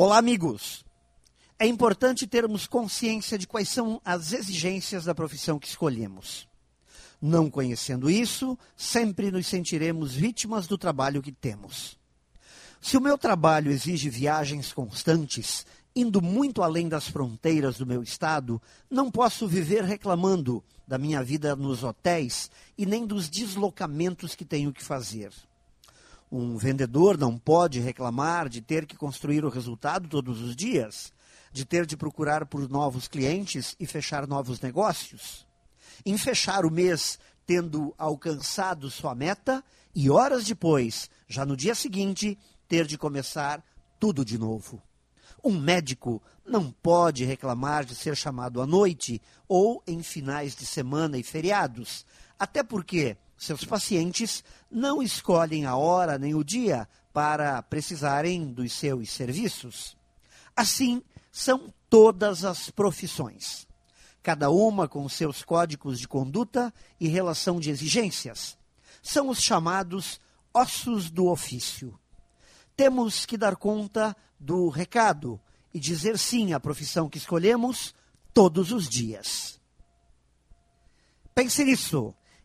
Olá, amigos! É importante termos consciência de quais são as exigências da profissão que escolhemos. Não conhecendo isso, sempre nos sentiremos vítimas do trabalho que temos. Se o meu trabalho exige viagens constantes, indo muito além das fronteiras do meu estado, não posso viver reclamando da minha vida nos hotéis e nem dos deslocamentos que tenho que fazer. Um vendedor não pode reclamar de ter que construir o resultado todos os dias, de ter de procurar por novos clientes e fechar novos negócios. Em fechar o mês tendo alcançado sua meta e horas depois, já no dia seguinte, ter de começar tudo de novo. Um médico não pode reclamar de ser chamado à noite ou em finais de semana e feriados, até porque seus pacientes não escolhem a hora nem o dia para precisarem dos seus serviços. Assim, são todas as profissões, cada uma com seus códigos de conduta e relação de exigências. São os chamados ossos do ofício. Temos que dar conta do recado e dizer sim à profissão que escolhemos todos os dias. Pense nisso